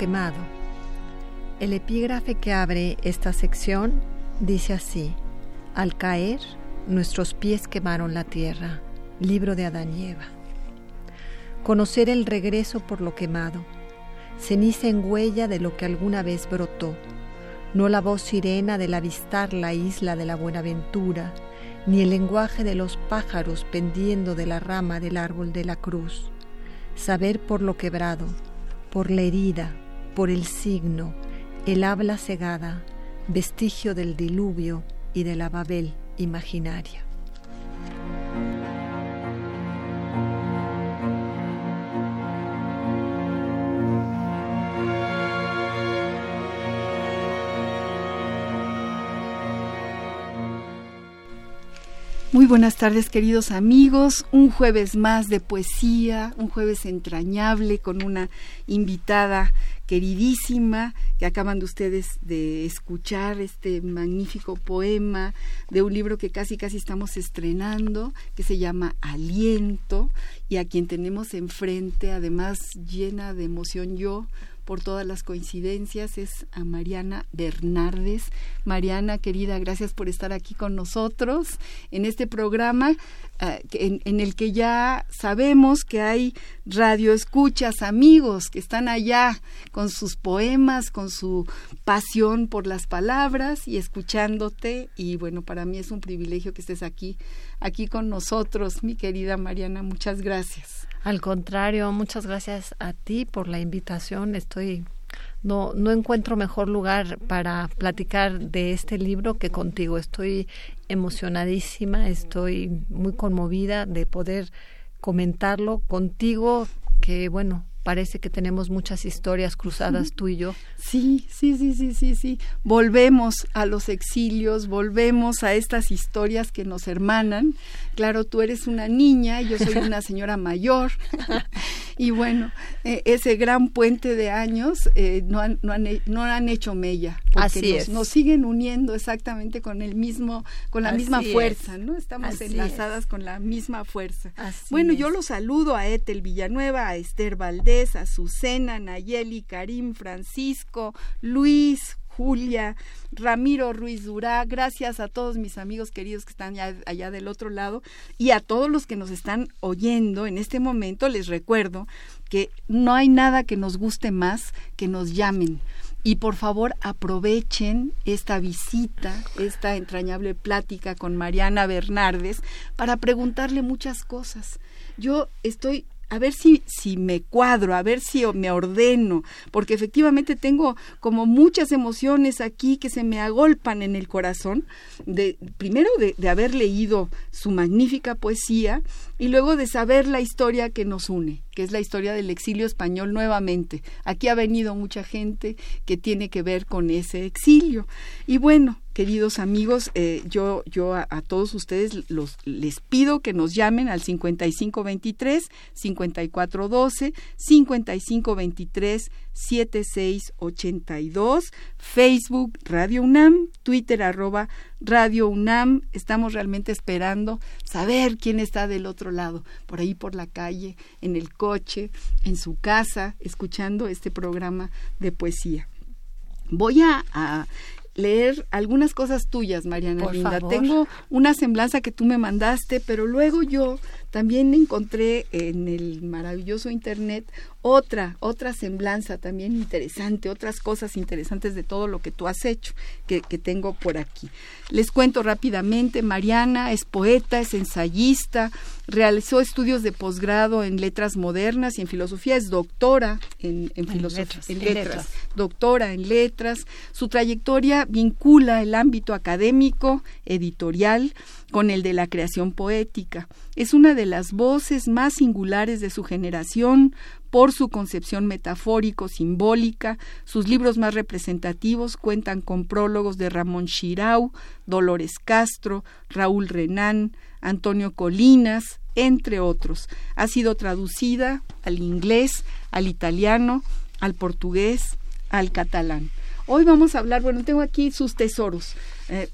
Quemado. El epígrafe que abre esta sección dice así, al caer, nuestros pies quemaron la tierra. Libro de Adán y Eva. Conocer el regreso por lo quemado, ceniza en huella de lo que alguna vez brotó, no la voz sirena del avistar la isla de la Buenaventura, ni el lenguaje de los pájaros pendiendo de la rama del árbol de la cruz. Saber por lo quebrado, por la herida, por el signo, el habla cegada, vestigio del diluvio y de la Babel imaginaria. Muy buenas tardes queridos amigos, un jueves más de poesía, un jueves entrañable con una invitada queridísima que acaban de ustedes de escuchar este magnífico poema de un libro que casi casi estamos estrenando que se llama Aliento y a quien tenemos enfrente además llena de emoción yo por todas las coincidencias es a Mariana Bernardes. Mariana, querida, gracias por estar aquí con nosotros en este programa eh, en, el que ya sabemos que hay radioescuchas, amigos que están allá con sus poemas, con su pasión por las palabras y escuchándote. Y bueno, para mí es un privilegio que estés aquí, aquí con nosotros, mi querida Mariana. Muchas gracias. Al contrario, muchas gracias a ti por la invitación. Estoy no, no encuentro mejor lugar para platicar de este libro que contigo. Estoy emocionadísima, estoy muy conmovida de poder comentarlo contigo, que bueno, parece que tenemos muchas historias cruzadas tú y yo. Sí, sí, sí, sí, sí, sí. Volvemos a los exilios, volvemos a estas historias que nos hermanan. Claro, tú eres una niña, yo soy una señora mayor. y bueno, eh, ese gran puente de años eh, no, han, no, han, no, han, hecho mella. Porque Así nos, es. nos siguen uniendo exactamente con el mismo, con la Así misma es. fuerza, ¿no? Estamos Así enlazadas con la misma fuerza. Así bueno, yo los saludo a Ethel Villanueva, a Esther Valdés, a Azucena, Nayeli, Karim, Francisco, Luis, Julia, Ramiro Ruiz Durá, gracias a todos mis amigos queridos que están allá del otro lado y a todos los que nos están oyendo en este momento, les recuerdo que no hay nada que nos guste más que nos llamen. Y por favor aprovechen esta visita, esta entrañable plática con Mariana Bernardes para preguntarle muchas cosas. Yo estoy a ver si, si me cuadro, a ver si me ordeno, porque efectivamente tengo como muchas emociones aquí que se me agolpan en el corazón, de, primero de, de haber leído su magnífica poesía y luego de saber la historia que nos une, que es la historia del exilio español nuevamente. Aquí ha venido mucha gente que tiene que ver con ese exilio. Y bueno, queridos amigos, eh, yo, yo a, a, todos ustedes los, les pido que nos llamen al 5523-5412, 5523-7682, Facebook Radio UNAM, Twitter arroba Radio UNAM. Estamos realmente esperando saber quién está del otro lado, por ahí por la calle, en el coche, en su casa, escuchando este programa de poesía. Voy a, a leer algunas cosas tuyas, Mariana Por Linda. favor. Tengo una semblanza que tú me mandaste, pero luego yo también encontré en el maravilloso internet otra, otra semblanza también interesante, otras cosas interesantes de todo lo que tú has hecho, que, que tengo por aquí. Les cuento rápidamente, Mariana es poeta, es ensayista, realizó estudios de posgrado en letras modernas y en filosofía, es doctora en, en filosofía, letras, en en letras, letras. doctora en letras. Su trayectoria vincula el ámbito académico, editorial, con el de la creación poética. Es una de las voces más singulares de su generación por su concepción metafórico-simbólica. Sus libros más representativos cuentan con prólogos de Ramón Chirau, Dolores Castro, Raúl Renán, Antonio Colinas, entre otros. Ha sido traducida al inglés, al italiano, al portugués, al catalán. Hoy vamos a hablar, bueno, tengo aquí sus tesoros, eh,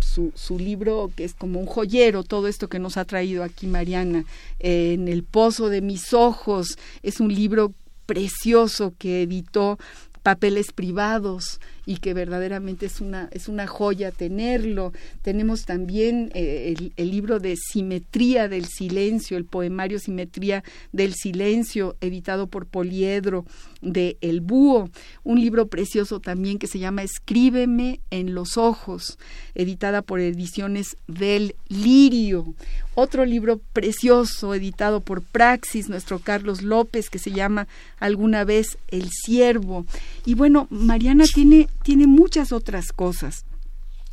su, su libro que es como un joyero, todo esto que nos ha traído aquí Mariana, eh, en el pozo de mis ojos, es un libro precioso que editó papeles privados y que verdaderamente es una es una joya tenerlo. Tenemos también eh, el, el libro de simetría del silencio el poemario simetría del silencio editado por Poliedro de El Búho. Un libro precioso también que se llama Escríbeme en los ojos editada por ediciones del Lirio. Otro libro precioso editado por Praxis, nuestro Carlos López, que se llama Alguna vez El Siervo. Y bueno, Mariana tiene, tiene muchas otras cosas.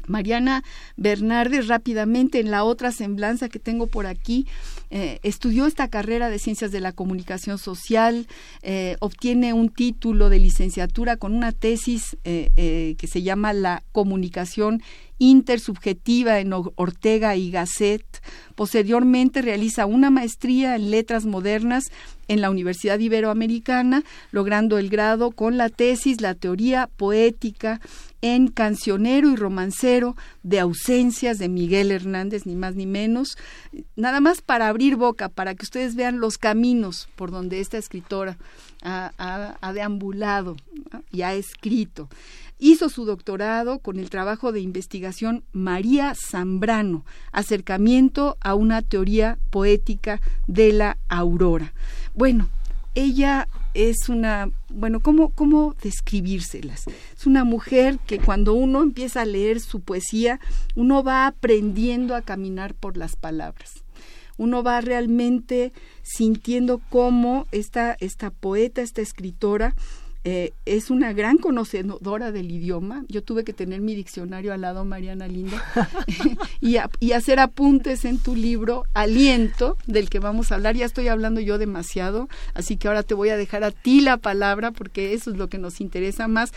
Mariana Bernardes rápidamente en la otra semblanza que tengo por aquí eh, estudió esta carrera de ciencias de la comunicación social eh, obtiene un título de licenciatura con una tesis eh, que se llama la comunicación intersubjetiva en Ortega y Gasset posteriormente realiza una maestría en letras modernas en la Universidad Iberoamericana, logrando el grado con la tesis La teoría poética en cancionero y romancero de ausencias de Miguel Hernández, ni más ni menos. Nada más para abrir boca, para que ustedes vean los caminos por donde esta escritora ha, deambulado y ha escrito. Hizo su doctorado con el trabajo de investigación María Zambrano, acercamiento a una teoría poética de la aurora. Bueno, ella es una, bueno, ¿cómo, cómo describírselas? Es una mujer que cuando uno empieza a leer su poesía, uno va aprendiendo a caminar por las palabras. Uno va realmente sintiendo cómo esta, esta poeta, esta escritora, eh, es una gran conocedora del idioma. Yo tuve que tener mi diccionario al lado, Mariana Linda, y, hacer apuntes en tu libro, Aliento, del que vamos a hablar. Ya estoy hablando yo demasiado, así que ahora te voy a dejar a ti la palabra porque eso es lo que nos interesa más.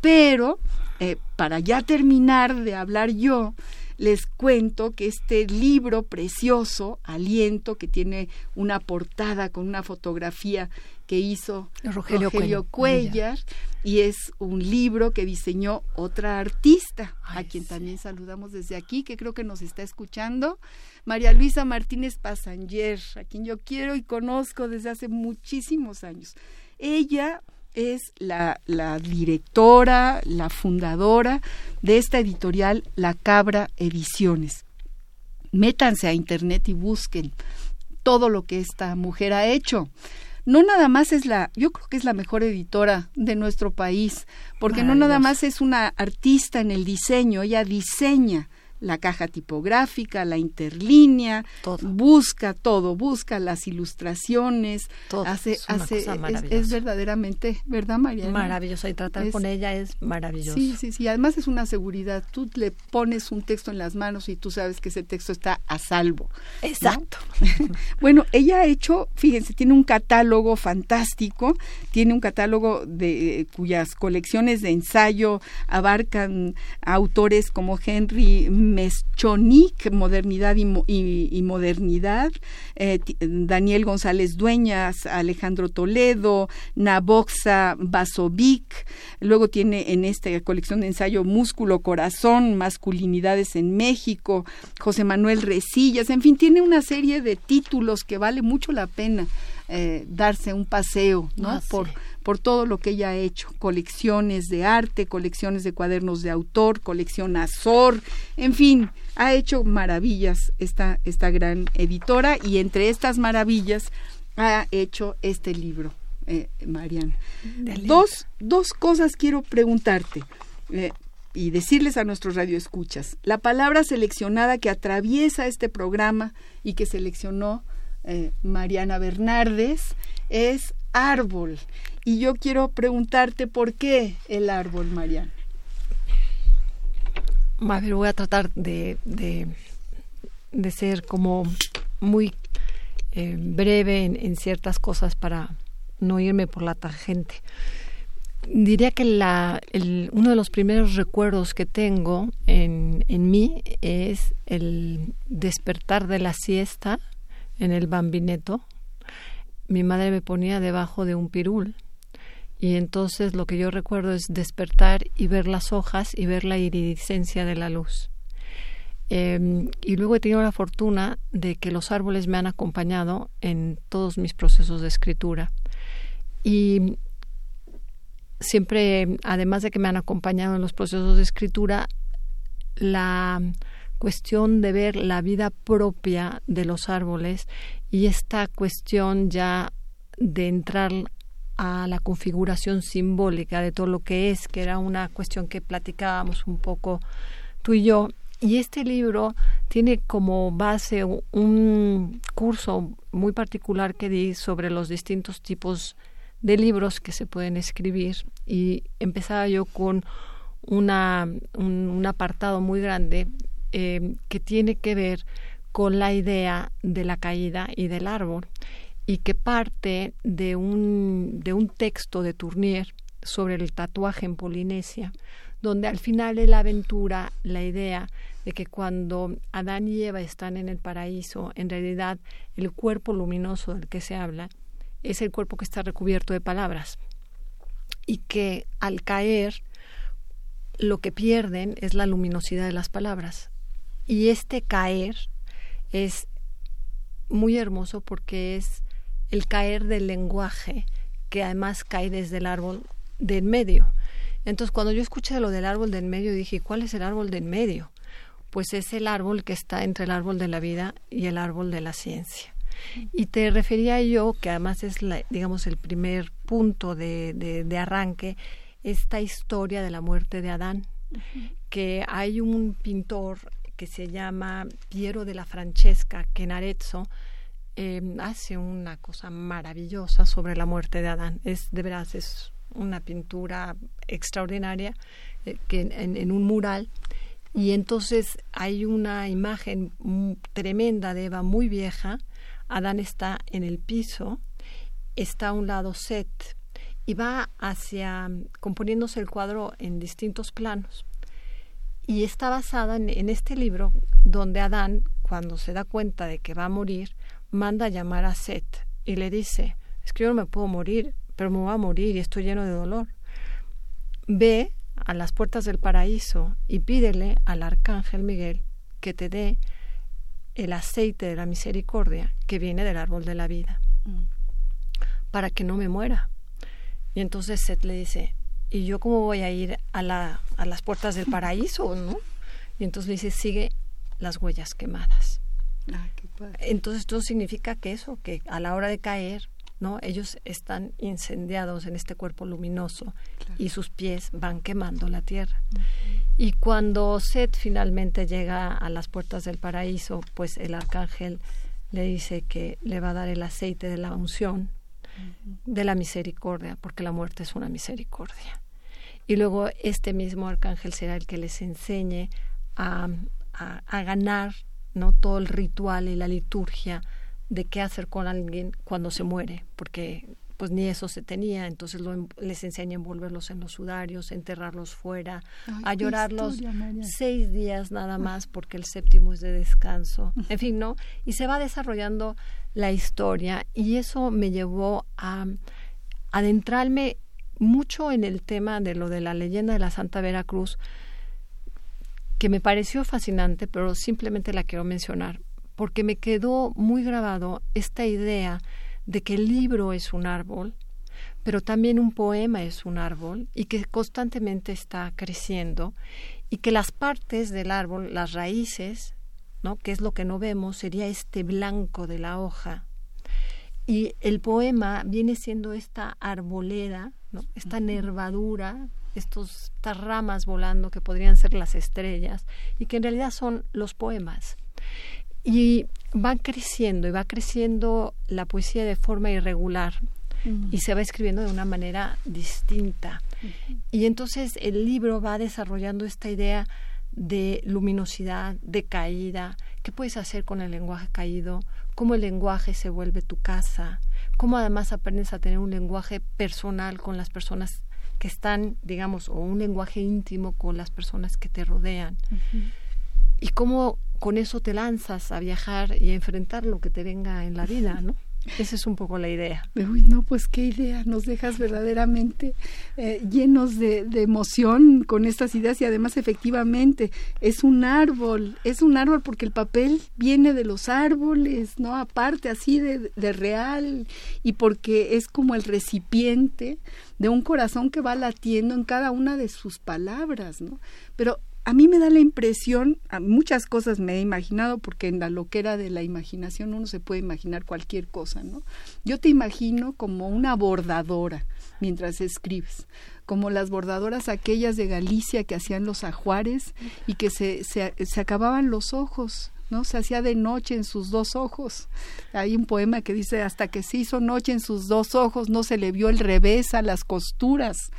Pero eh, para ya terminar de hablar yo, les cuento que este libro precioso, Aliento, que tiene una portada con una fotografía que hizo Rogelio Rogelio, Cuellar. Cuellar, y es un libro que diseñó otra artista, a quien sí. también saludamos desde aquí, que creo que nos está escuchando, María Luisa Martínez Pasanger, a quien yo quiero y conozco desde hace muchísimos años. Ella es la, la directora, la fundadora de esta editorial La Cabra Ediciones. Métanse a internet y busquen todo lo que esta mujer ha hecho. No nada más es la, yo creo que es la mejor editora de nuestro país, porque no nada más es una artista en el diseño, ella diseña la caja tipográfica, la interlínea, Todo. busca todo, busca las ilustraciones, Todo. hace, Es hace, es- maravillosa. es, verdaderamente, ¿verdad, Mariana? Maravilloso y tratar Es- con ella es maravilloso. Sí, sí, sí. Además es una seguridad. Tú le pones un texto en las manos y tú sabes que ese texto está a salvo. ¿no? Exacto. Bueno, ella ha hecho, fíjense, tiene un catálogo fantástico, tiene un catálogo de cuyas colecciones de ensayo abarcan a autores como Henry Meschonik, Modernidad y, Mo- y- y Modernidad, eh, Daniel González Dueñas, Alejandro Toledo, Naboxa Basovic, luego tiene en esta colección de ensayo Músculo, Corazón, Masculinidades en México, José Manuel Resillas, en fin, tiene una serie de títulos que vale mucho la pena eh, darse un paseo, ¿no? Ah, sí. Por, todo lo que ella ha hecho, colecciones de arte, colecciones de cuadernos de autor, colección Azor, en fin, ha hecho maravillas esta, esta gran editora y entre estas maravillas ha hecho este libro, eh, Mariana. Dos, dos cosas quiero preguntarte. Eh, y decirles a nuestros radioescuchas, la palabra seleccionada que atraviesa este programa y que seleccionó eh, Mariana Bernardes es árbol. Y yo quiero preguntarte por qué el árbol, Mariana. Voy a tratar de, de, ser como muy eh, breve en, en, ciertas cosas para no irme por la tangente. Diría que la, el, uno de los primeros recuerdos que tengo en, en mí es el despertar de la siesta en el bambineto. Mi madre me ponía debajo de un pirul y entonces lo que yo recuerdo es despertar y ver las hojas y ver la iridiscencia de la luz. Em, y luego he tenido la fortuna de que los árboles me han acompañado en todos mis procesos de escritura. Y siempre, además de que me han acompañado en los procesos de escritura, la cuestión de ver la vida propia de los árboles y esta cuestión ya de entrar a la configuración simbólica de todo lo que es, que era una cuestión que platicábamos un poco tú y yo. Y este libro tiene como base un curso muy particular que di sobre los distintos tipos de libros que se pueden escribir y empezaba yo con una, un, apartado muy grande eh, que tiene que ver con la idea de la caída y del árbol y que parte de un, de un texto de Tournier sobre el tatuaje en Polinesia, donde al final la aventura la idea de que cuando Adán y Eva están en el paraíso, en realidad el cuerpo luminoso del que se habla es el cuerpo que está recubierto de palabras y que al caer lo que pierden es la luminosidad de las palabras. Y este caer es muy hermoso porque es el caer del lenguaje que además cae desde el árbol del medio. Entonces, cuando yo escuché lo del árbol del medio, dije, ¿cuál es el árbol del medio? Pues es el árbol que está entre el árbol de la vida y el árbol de la ciencia. Y te refería yo, que además es, digamos, el primer punto de, de, arranque, esta historia de la muerte de Adán, que hay un pintor que se llama Piero de la Francesca, que en Arezzo eh, hace una cosa maravillosa sobre la muerte de Adán. Es de veras, es una pintura extraordinaria eh, que en, en, un mural y entonces hay una imagen tremenda de Eva muy vieja Adán está en el piso, está a un lado Set y va hacia componiéndose el cuadro en distintos planos. Y está basada en, este libro donde Adán, cuando se da cuenta de que va a morir, manda a llamar a Set y le dice, es que yo no me puedo morir, pero me voy a morir y estoy lleno de dolor. Ve a las puertas del paraíso y pídele al arcángel Miguel que te dé el aceite de la misericordia que viene del árbol de la vida, mm. para que no me muera. Y entonces Seth le dice, ¿y yo cómo voy a ir a, la, a las puertas del paraíso? ¿no? Y entonces le dice, sigue las huellas quemadas. entonces esto significa que eso, que a la hora de caer, ¿no? Ellos están incendiados en este cuerpo luminoso y sus pies van quemando la tierra. Y cuando Seth finalmente llega a las puertas del paraíso, pues el arcángel le dice que le va a dar el aceite de la unción, de la misericordia, porque la muerte es una misericordia. Y luego este mismo arcángel será el que les enseñe a, a, ganar no todo el ritual y la liturgia de qué hacer con alguien cuando se muere, porque pues ni eso se tenía, entonces les enseña a envolverlos en los sudarios, enterrarlos fuera, a llorarlos seis días nada más porque el séptimo es de descanso, en fin, ¿no? Y se va desarrollando la historia y eso me llevó a adentrarme mucho en el tema de lo de la leyenda de la Santa Veracruz, que me pareció fascinante, pero simplemente la quiero mencionar, porque me quedó muy grabado esta idea de que el libro es un árbol, pero también un poema es un árbol y que constantemente está creciendo y que las partes del árbol, las raíces, ¿no? que es lo que no vemos, sería este blanco de la hoja. Y el poema viene siendo esta arboleda, ¿no? esta nervadura, estos, estas ramas volando que podrían ser las estrellas y que en realidad son los poemas. Y van creciendo y va creciendo la poesía de forma irregular y se va escribiendo de una manera distinta. Y entonces el libro va desarrollando esta idea de luminosidad, de caída, qué puedes hacer con el lenguaje caído, cómo el lenguaje se vuelve tu casa, cómo además aprendes a tener un lenguaje personal con las personas que están, digamos, o un lenguaje íntimo con las personas que te rodean. Y cómo con eso te lanzas a viajar y a enfrentar lo que te venga en la vida, ¿no? Esa es un poco la idea. Uy, no, pues qué idea, nos dejas verdaderamente eh, llenos de, de, emoción con estas ideas y además efectivamente es un árbol, es un árbol porque el papel viene de los árboles, ¿no? Aparte así de, de real y porque es como el recipiente de un corazón que va latiendo en cada una de sus palabras, ¿no? Pero a mí me da la impresión, a muchas cosas me he imaginado, porque en la loquera de la imaginación uno se puede imaginar cualquier cosa, ¿no? Yo te imagino como una bordadora mientras escribes, como las bordadoras aquellas de Galicia que hacían los ajuares y que se, se, se acababan los ojos, ¿no? Se hacía de noche en sus dos ojos. Hay un poema que dice, hasta que se hizo noche en sus dos ojos, no se le vio el revés a las costuras.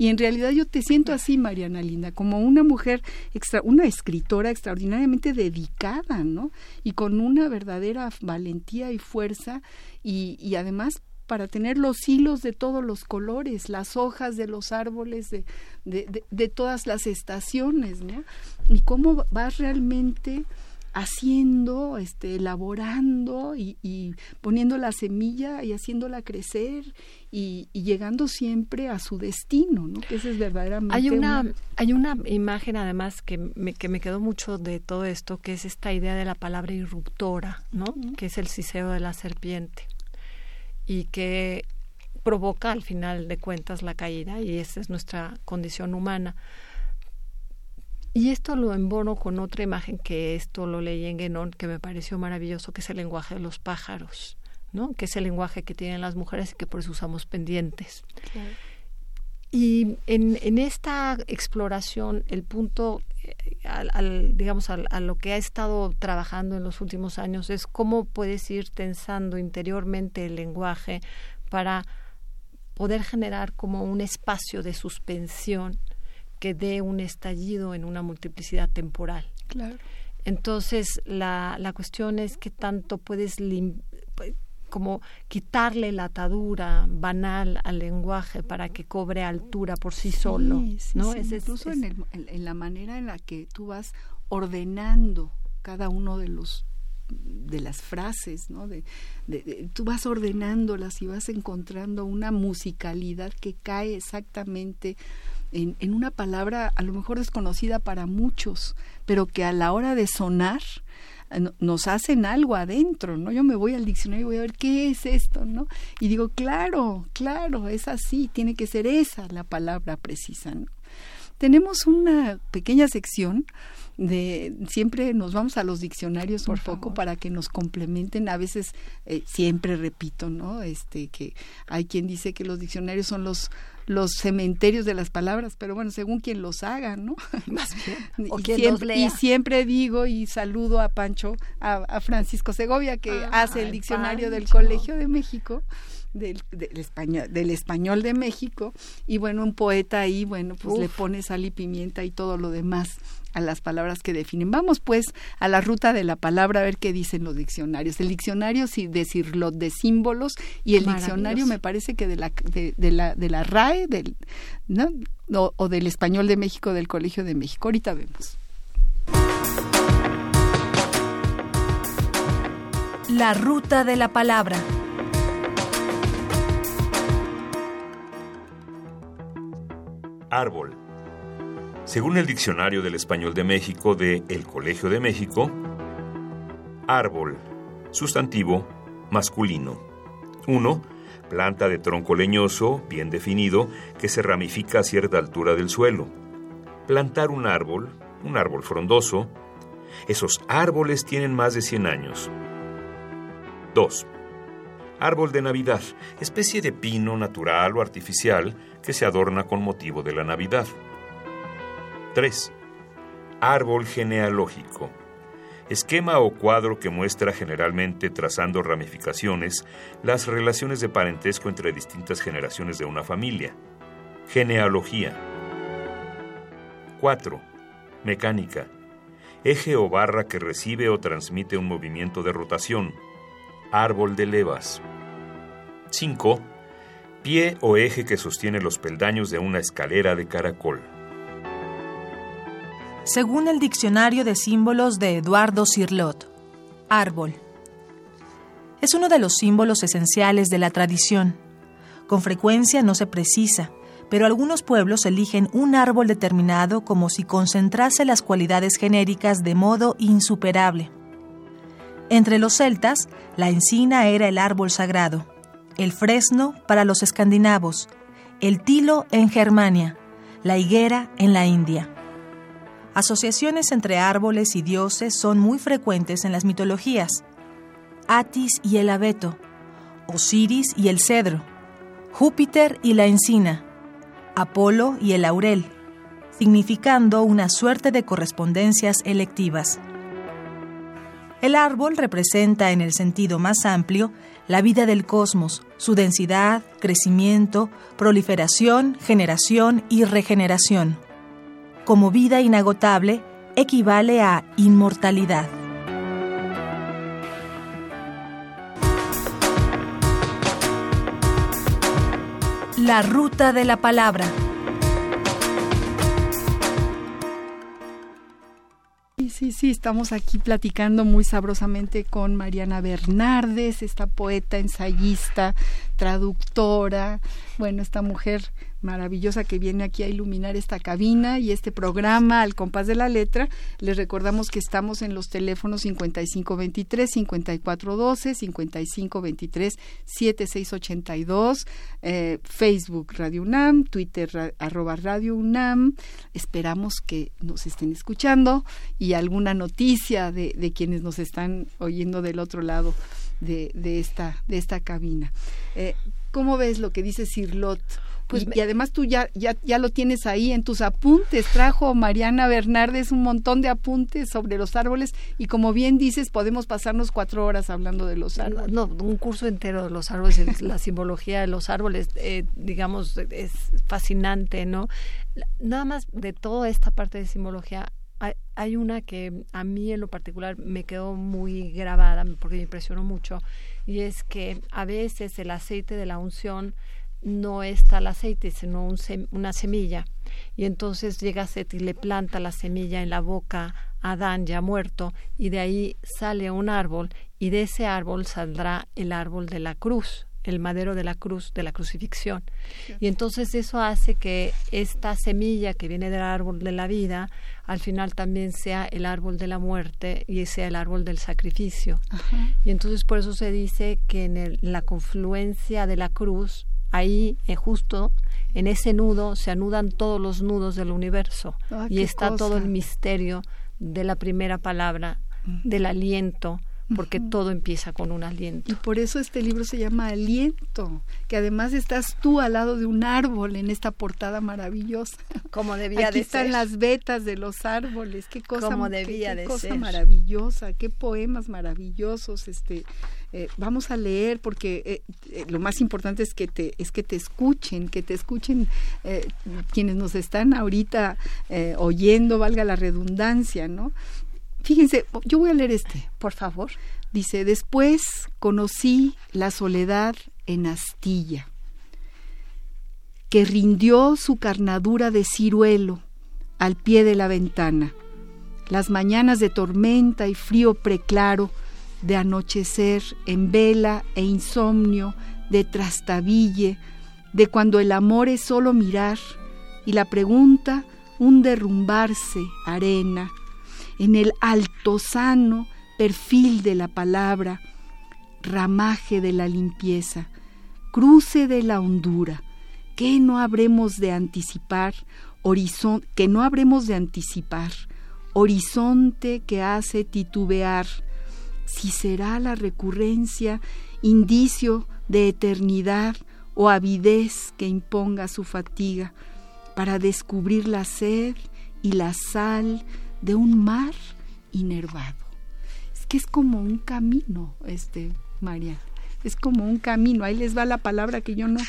Y en realidad yo te siento así, Mariana Linda, como una mujer, extra, una escritora extraordinariamente dedicada, ¿no? Y con una verdadera valentía y fuerza y, y además para tener los hilos de todos los colores, las hojas de los árboles de, de, de, de todas las estaciones, ¿no? Y cómo vas realmente haciendo, este, elaborando y, y, poniendo la semilla y haciéndola crecer y, y, llegando siempre a su destino, ¿no? Que ese es verdaderamente hay una, una... hay una imagen además que me, que me quedó mucho de todo esto, que es esta idea de la palabra irruptora, ¿no? Uh -huh. Que es el siseo de la serpiente y que provoca al final de cuentas la caída y esa es nuestra condición humana. Y esto lo embono con otra imagen que esto lo leí en Guénon, que me pareció maravilloso, que es el lenguaje de los pájaros, ¿no? Que es el lenguaje que tienen las mujeres y que por eso usamos pendientes. Claro. Y en, en, esta exploración, el punto, eh, al, al, digamos, al, a lo que ha estado trabajando en los últimos años es cómo puedes ir tensando interiormente el lenguaje para poder generar como un espacio de suspensión que dé un estallido en una multiplicidad temporal. Claro. Entonces, la, la cuestión es que tanto puedes como quitarle la atadura banal al lenguaje para que cobre altura por sí, sí solo, sí, ¿no? Sí, es, incluso es, en, el, en, la manera en la que tú vas ordenando cada uno de los de las frases, ¿no? De, de, de, tú vas ordenándolas y vas encontrando una musicalidad que cae exactamente en, en, una palabra a lo mejor desconocida para muchos, pero que a la hora de sonar nos hacen algo adentro, ¿no? Yo me voy al diccionario y voy a ver qué es esto, ¿no? Y digo, claro, claro, es así, tiene que ser esa la palabra precisa, ¿no? Tenemos una pequeña sección de siempre nos vamos a los diccionarios Por un favor. poco para que nos complementen a veces eh, siempre repito no este que hay quien dice que los diccionarios son los los cementerios de las palabras, pero bueno, según quien los haga, ¿no? Más bien. O y, quien siempre, los lea. y siempre digo y saludo a Pancho, a, a Francisco Segovia, que ah, hace el diccionario Pancho. del Colegio de México. Del, del, español, del español de México y bueno, un poeta ahí, bueno, pues Uf. le pone sal y pimienta y todo lo demás a las palabras que definen. Vamos pues a la ruta de la palabra a ver qué dicen los diccionarios. El diccionario sí decirlo de símbolos y el diccionario me parece que de la de, de la de la RAE del ¿no? O, o, del español de México del Colegio de México. Ahorita vemos. La ruta de la palabra. Árbol. Según el Diccionario del Español de México de El Colegio de México, árbol, sustantivo, masculino. 1. planta de tronco leñoso, bien definido, que se ramifica a cierta altura del suelo. Plantar un árbol, un árbol frondoso, esos árboles tienen más de 100 años. 2. Árbol de Navidad, especie de pino natural o artificial que se adorna con motivo de la Navidad. 3. Árbol genealógico. Esquema o cuadro que muestra generalmente trazando ramificaciones las relaciones de parentesco entre distintas generaciones de una familia. Genealogía. 4. Mecánica. Eje o barra que recibe o transmite un movimiento de rotación. Árbol de levas. 5. Pie o eje que sostiene los peldaños de una escalera de caracol según el Diccionario de Símbolos de Eduardo Cirlot. Árbol. Es uno de los símbolos esenciales de la tradición. Con frecuencia no se precisa, pero algunos pueblos eligen un árbol determinado como si concentrase las cualidades genéricas de modo insuperable. Entre los celtas, la encina era el árbol sagrado, el fresno para los escandinavos, el tilo en Germania, la higuera en la India. Asociaciones entre árboles y dioses son muy frecuentes en las mitologías. Atis y el abeto, Osiris y el cedro, Júpiter y la encina, Apolo y el laurel, significando una suerte de correspondencias electivas. El árbol representa en el sentido más amplio la vida del cosmos, su densidad, crecimiento, proliferación, generación y regeneración como vida inagotable equivale a inmortalidad. La ruta de la palabra. Sí, sí, estamos aquí platicando muy sabrosamente con Mariana Bernardes, esta poeta, ensayista, traductora, bueno, esta mujer maravillosa que viene aquí a iluminar esta cabina y este programa al compás de la letra. Les recordamos que estamos en los teléfonos 5523 5412, 5523 7682, eh, Facebook Radio UNAM, Twitter arroba Radio UNAM. Esperamos que nos estén escuchando y alguna noticia de, de quienes nos están oyendo del otro lado de, de esta, de esta cabina. Eh, ¿Cómo ves lo que dice Sirlot? Pues, y, además tú ya, ya, ya lo tienes ahí en tus apuntes. Trajo Mariana Bernardes un montón de apuntes sobre los árboles y como bien dices, podemos pasarnos cuatro horas hablando de los árboles. No, un curso entero de los árboles, la simbología de los árboles, eh, digamos, es fascinante, ¿no? Nada más de toda esta parte de simbología, hay, una que a mí en lo particular me quedó muy grabada porque me impresionó mucho y es que a veces el aceite de la unción no es tal aceite, sino una semilla. Y entonces llega Seth y le planta la semilla en la boca a Adán ya muerto, y de ahí sale un árbol, y de ese árbol saldrá el árbol de la cruz, el madero de la cruz, de la crucifixión. Y entonces eso hace que esta semilla que viene del árbol de la vida, al final también sea el árbol de la muerte y sea el árbol del sacrificio. Y entonces por eso se dice que en la confluencia de la cruz ahí eh, justo en ese nudo se anudan todos los nudos del universo ah, y está todo el misterio de la primera palabra, mm. del aliento, porque todo empieza con un aliento. Y por eso este libro se llama Aliento, que además estás tú al lado de un árbol en esta portada maravillosa. Como debía Aquí de están las vetas de los árboles, qué cosa, Como debía qué, de cosa ser. maravillosa, qué poemas maravillosos, este eh, vamos a leer porque eh, eh, lo más importante es que te es que te escuchen que te escuchen eh, quienes nos están ahorita eh, oyendo valga la redundancia no fíjense yo voy a leer este Por favor. dice después conocí la soledad en astilla que rindió su carnadura de ciruelo al pie de la ventana las mañanas de tormenta y frío preclaro de anochecer en vela e insomnio, de trastabille, de cuando el amor es solo mirar y la pregunta un derrumbarse arena, en el altozano perfil de la palabra, ramaje de la limpieza, cruce de la hondura, ¿qué no habremos de anticipar? Horizonte, que no habremos de anticipar, horizonte que hace titubear, si será la recurrencia indicio de eternidad o avidez que imponga su fatiga para descubrir la sed y la sal de un mar inervado. Es que es como un camino, este, María, es como un camino, ahí les va la palabra que yo no,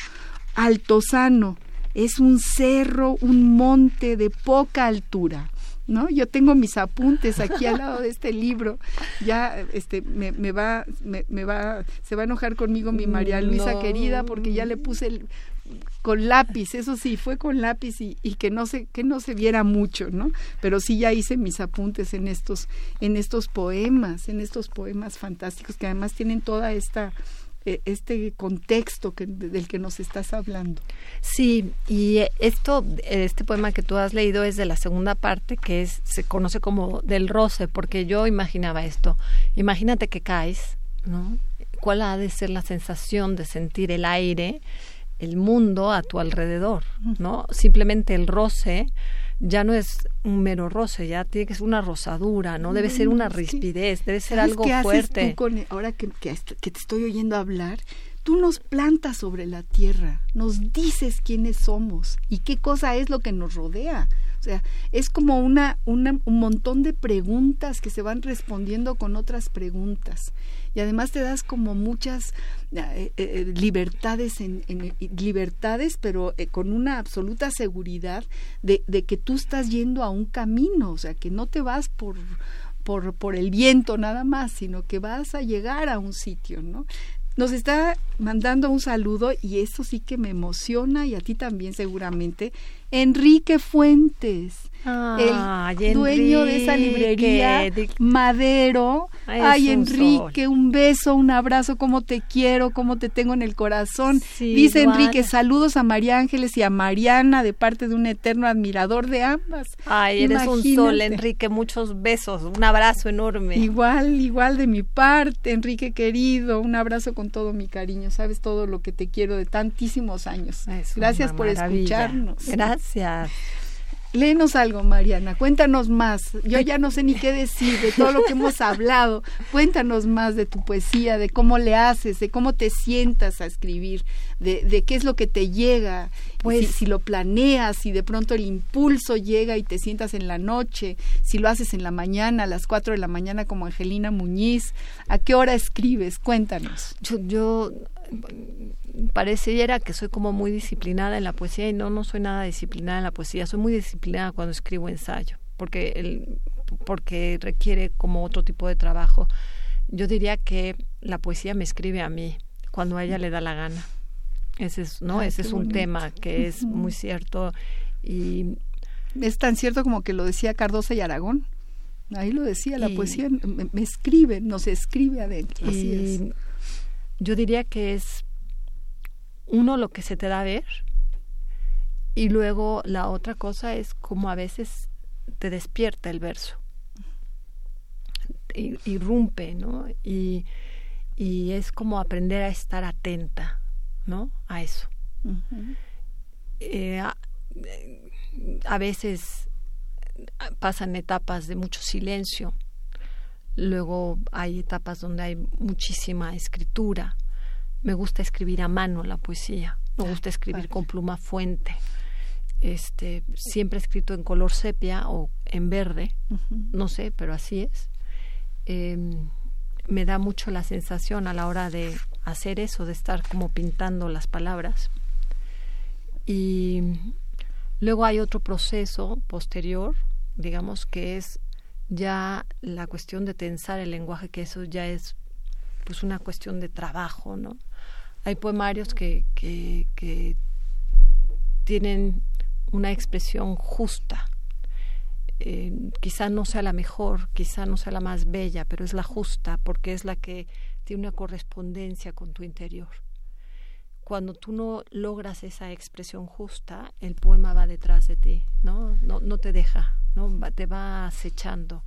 altozano, es un cerro, un monte de poca altura, ¿no? Yo tengo mis apuntes aquí al lado de este libro. Ya este me, me va me, va se va a enojar conmigo mi María Luisa querida porque ya le puse el, con lápiz, eso sí, fue con lápiz y, y, que no se, que no se viera mucho, ¿no? Pero sí ya hice mis apuntes en estos, en estos poemas, en estos poemas fantásticos que además tienen toda esta eh, este contexto del que nos estás hablando. Sí, y esto, este poema que tú has leído es de la segunda parte, que es, se conoce como del roce, porque yo imaginaba esto. Imagínate que caes, ¿no? ¿Cuál ha de ser la sensación de sentir el aire, el mundo a tu alrededor, ¿no? Simplemente el roce ya no es un mero roce, ya tiene que ser una rosadura, ¿no? Debe ser una rispidez, debe ser algo qué fuerte. Haces tú con, ahora que, que, que te estoy oyendo hablar, tú nos plantas sobre la tierra, nos dices quiénes somos y qué cosa es lo que nos rodea. O sea, es como una, una, un montón de preguntas que se van respondiendo con otras preguntas. Y además te das como muchas eh, eh, libertades, en, libertades, pero eh, con una absoluta seguridad de, de que tú estás yendo a un camino, o sea, que no te vas por, por, por el viento nada más, sino que vas a llegar a un sitio, ¿no? Nos está mandando un saludo y eso sí que me emociona y a ti también seguramente. Enrique Fuentes el dueño de esa librería, Madero. Ay, Enrique, un beso, un abrazo, cómo te quiero, cómo te tengo en el corazón. Dice Enrique, saludos a María Ángeles y a Mariana de parte de un eterno admirador de ambas. Ay, eres un sol, Enrique, muchos besos, un abrazo enorme. Igual, igual de mi parte, Enrique querido, un abrazo con todo mi cariño, sabes todo lo que te quiero de tantísimos años. Gracias por escucharnos. Gracias. Léenos algo, Mariana, cuéntanos más. Yo ya no sé ni qué decir de todo lo que hemos hablado. Cuéntanos más de tu poesía, de cómo le haces, de cómo te sientas a escribir, de, de qué es lo que te llega, pues si, lo planeas, si de pronto el impulso llega y te sientas en la noche, si lo haces en la mañana, a las cuatro de la mañana como Angelina Muñiz, ¿a qué hora escribes? Cuéntanos. Yo, yo pareciera que soy como muy disciplinada en la poesía y no, no soy nada disciplinada en la poesía, soy muy disciplinada cuando escribo ensayo, porque, el, porque requiere como otro tipo de trabajo. Yo diría que la poesía me escribe a mí cuando a ella le da la gana. Ese es, ¿no? Ese es un tema que es muy cierto y es tan cierto como que lo decía Cardosa y Aragón. Ahí lo decía, la poesía me, me, escribe, nos escribe adentro. Así es. Yo diría que es uno lo que se te da a ver y luego la otra cosa es como a veces te despierta el verso. Irrumpe no y, y es como aprender a estar atenta no a eso. Eh, a, veces pasan etapas de mucho silencio luego hay etapas donde hay muchísima escritura me gusta escribir a mano la poesía, me gusta escribir con pluma fuente. Este, siempre he escrito en color sepia o en verde, no sé, pero así es. Em, me da mucho la sensación a la hora de hacer eso, de estar como pintando las palabras. Y luego hay otro proceso posterior, digamos, que es ya la cuestión de tensar el lenguaje, que eso ya es pues una cuestión de trabajo, ¿no? Hay poemarios que, que, tienen una expresión justa. Eh, quizá no sea la mejor, quizá no sea la más bella, pero es la justa porque es la que tiene una correspondencia con tu interior. Cuando tú no logras esa expresión justa, el poema va detrás de ti, ¿no? No, no te deja, ¿no? te va acechando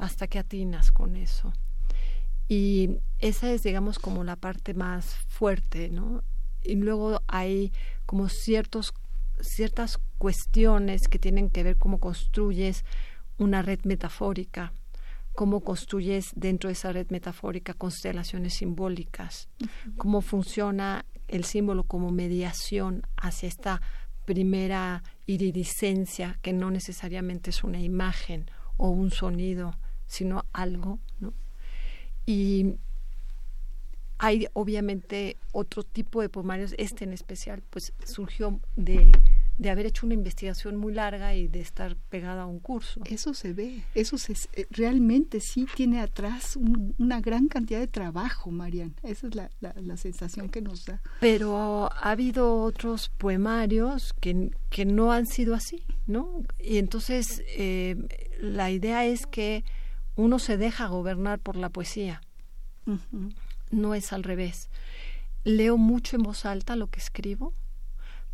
hasta que atinas con eso. Y esa es, digamos, como la parte más fuerte, ¿no? y luego hay como ciertos ciertas cuestiones que tienen que ver cómo construyes una red metafórica, cómo construyes dentro de esa red metafórica constelaciones simbólicas, cómo funciona el símbolo como mediación hacia esta primera iridiscencia que no necesariamente es una imagen o un sonido, sino algo, ¿no? Y hay obviamente otro tipo de poemarios, este en especial, pues surgió de de haber hecho una investigación muy larga y de estar pegada a un curso. Eso se ve, eso se, eh, realmente sí tiene atrás una gran cantidad de trabajo, Marian. Esa es la, la, sensación que nos da. Pero ha habido otros poemarios que, que no han sido así, ¿no? Y entonces eh, la idea es que uno se deja gobernar por la poesía. No es al revés. Leo mucho en voz alta lo que escribo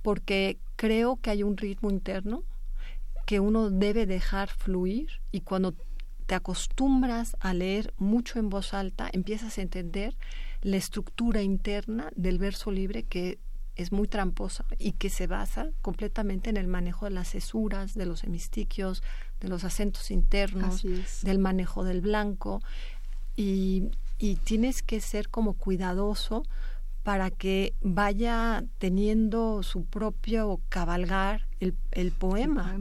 porque creo que hay un ritmo interno que uno debe dejar fluir y cuando te acostumbras a leer mucho en voz alta, empiezas a entender la estructura interna del verso libre que es muy tramposa y que se basa completamente en el manejo de las cesuras, de los hemistiquios, de los acentos internos, del manejo del blanco. Y, y tienes que ser como cuidadoso para que vaya teniendo su propio cabalgar el, el poema,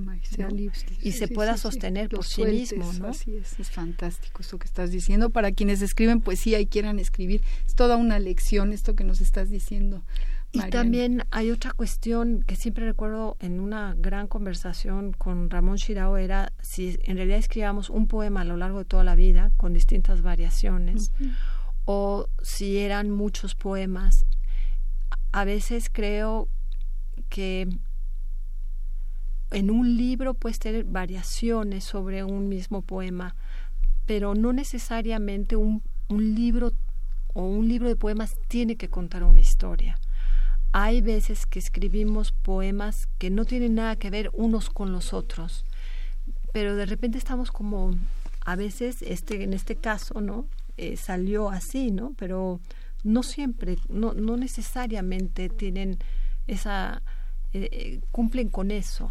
y, se pueda sostener por sí mismo. ¿no? Así es, es fantástico esto que estás diciendo. Para quienes escriben poesía y quieran escribir, es toda una lección esto que nos estás diciendo. Y también hay otra cuestión que siempre recuerdo en una gran conversación con Ramón Shirao era si en realidad escribíamos un poema a lo largo de toda la vida con distintas variaciones o si eran muchos poemas. A veces creo que en un libro puedes tener variaciones sobre un mismo poema, pero no necesariamente un, un libro o un libro de poemas tiene que contar una historia. Hay veces que escribimos poemas que no tienen nada que ver unos con los otros, pero de repente estamos como a veces este en este caso, ¿no? Eh, salió así, ¿no? Pero no siempre, no, no necesariamente tienen esa, eh, eh, cumplen con eso.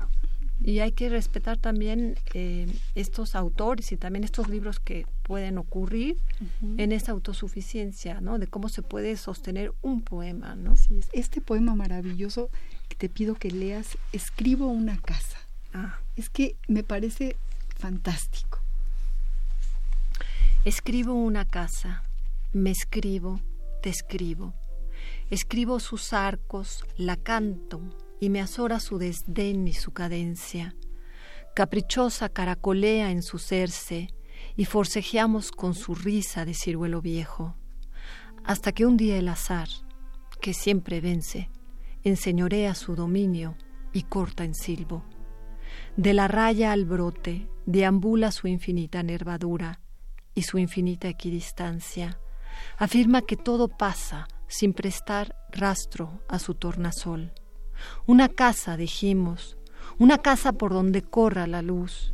Y hay que respetar también estos autores y también estos libros que pueden ocurrir en esa autosuficiencia, ¿no? De cómo se puede sostener un poema, ¿no? Este poema maravilloso que te pido que leas, Escribo una casa. Ah. Es que me parece fantástico. Escribo una casa, me escribo, te escribo. Escribo sus arcos, la canto y me azora su desdén y su cadencia. Caprichosa caracolea en su cerce y forcejeamos con su risa de ciruelo viejo. Hasta que un día el azar, que siempre vence, enseñorea su dominio y corta en silbo. De la raya al brote deambula su infinita nervadura y su infinita equidistancia, afirma que todo pasa sin prestar rastro a su tornasol. Una casa, dijimos, una casa por donde corra la luz.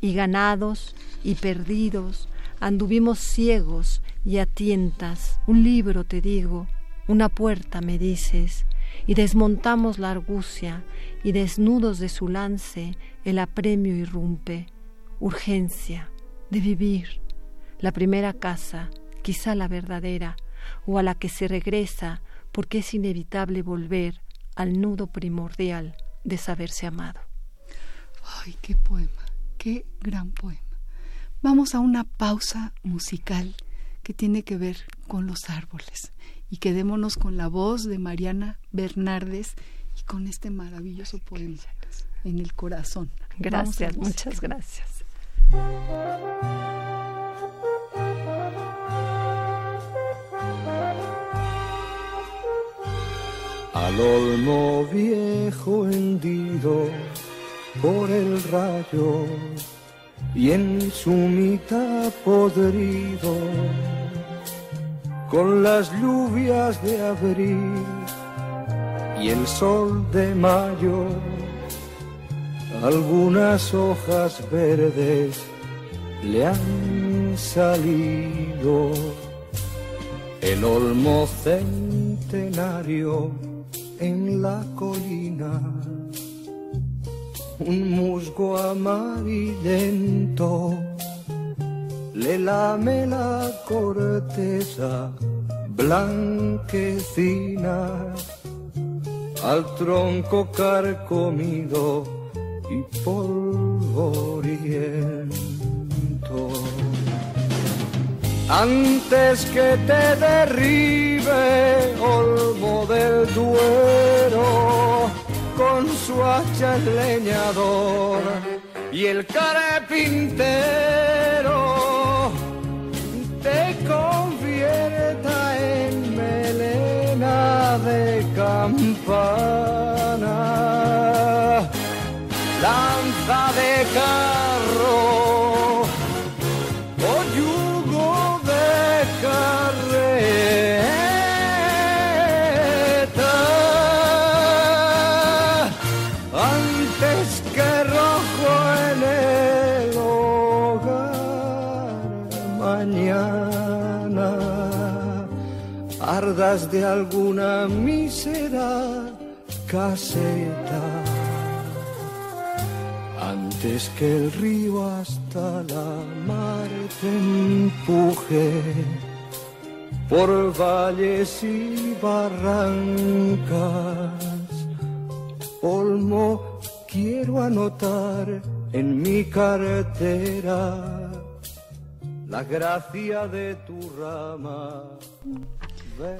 Y ganados y perdidos, anduvimos ciegos y a tientas. Un libro, te digo, una puerta, me dices, y desmontamos la argucia, y desnudos de su lance, el apremio irrumpe. Urgencia de vivir, la primera casa, quizá la verdadera, o a la que se regresa porque es inevitable volver al nudo primordial de saberse amado. Ay, qué poema, qué gran poema. Vamos a una pausa musical que tiene que ver con los árboles y quedémonos con la voz de Mariana Bernardes y con este maravilloso poema en el corazón. Gracias, muchas gracias. Al olmo viejo hendido por el rayo y en su mitad podrido con las lluvias de abril y el sol de mayo algunas hojas verdes le han salido. El olmo centenario en la colina. Un musgo amarillento le lame la corteza blanquecina al tronco carcomido y polvoriento. Antes que te derribe Olmo del Duero con su hacha el leñador y el carpintero te convierta en melena de campana, lanza de carro de alguna mísera caseta. Antes que el río hasta la mar te empuje por valles y barrancas. Olmo, quiero anotar en mi cartera la gracia de tu rama.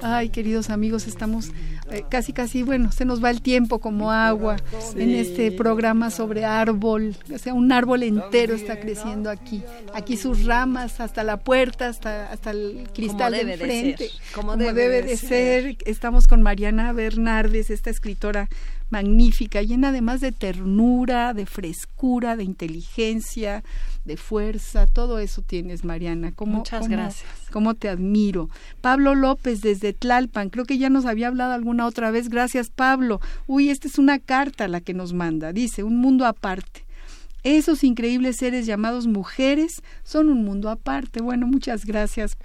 Ay, queridos amigos, estamos eh, casi, casi, bueno, se nos va el tiempo como agua en este programa sobre árbol. O sea, un árbol entero está creciendo aquí. Aquí sus ramas, hasta la puerta, hasta, hasta el cristal del frente. como, debe, de ser. Estamos con Mariana Bernardes, esta escritora magnífica, llena además de ternura, de frescura, de inteligencia, de fuerza, todo eso tienes, Mariana. Muchas gracias. Cómo te admiro. Pablo López desde Tlalpan, creo que ya nos había hablado alguna otra vez. Gracias, Pablo. Uy, esta es una carta la que nos manda. Dice, un mundo aparte. Esos increíbles seres llamados mujeres son un mundo aparte. Bueno, muchas gracias,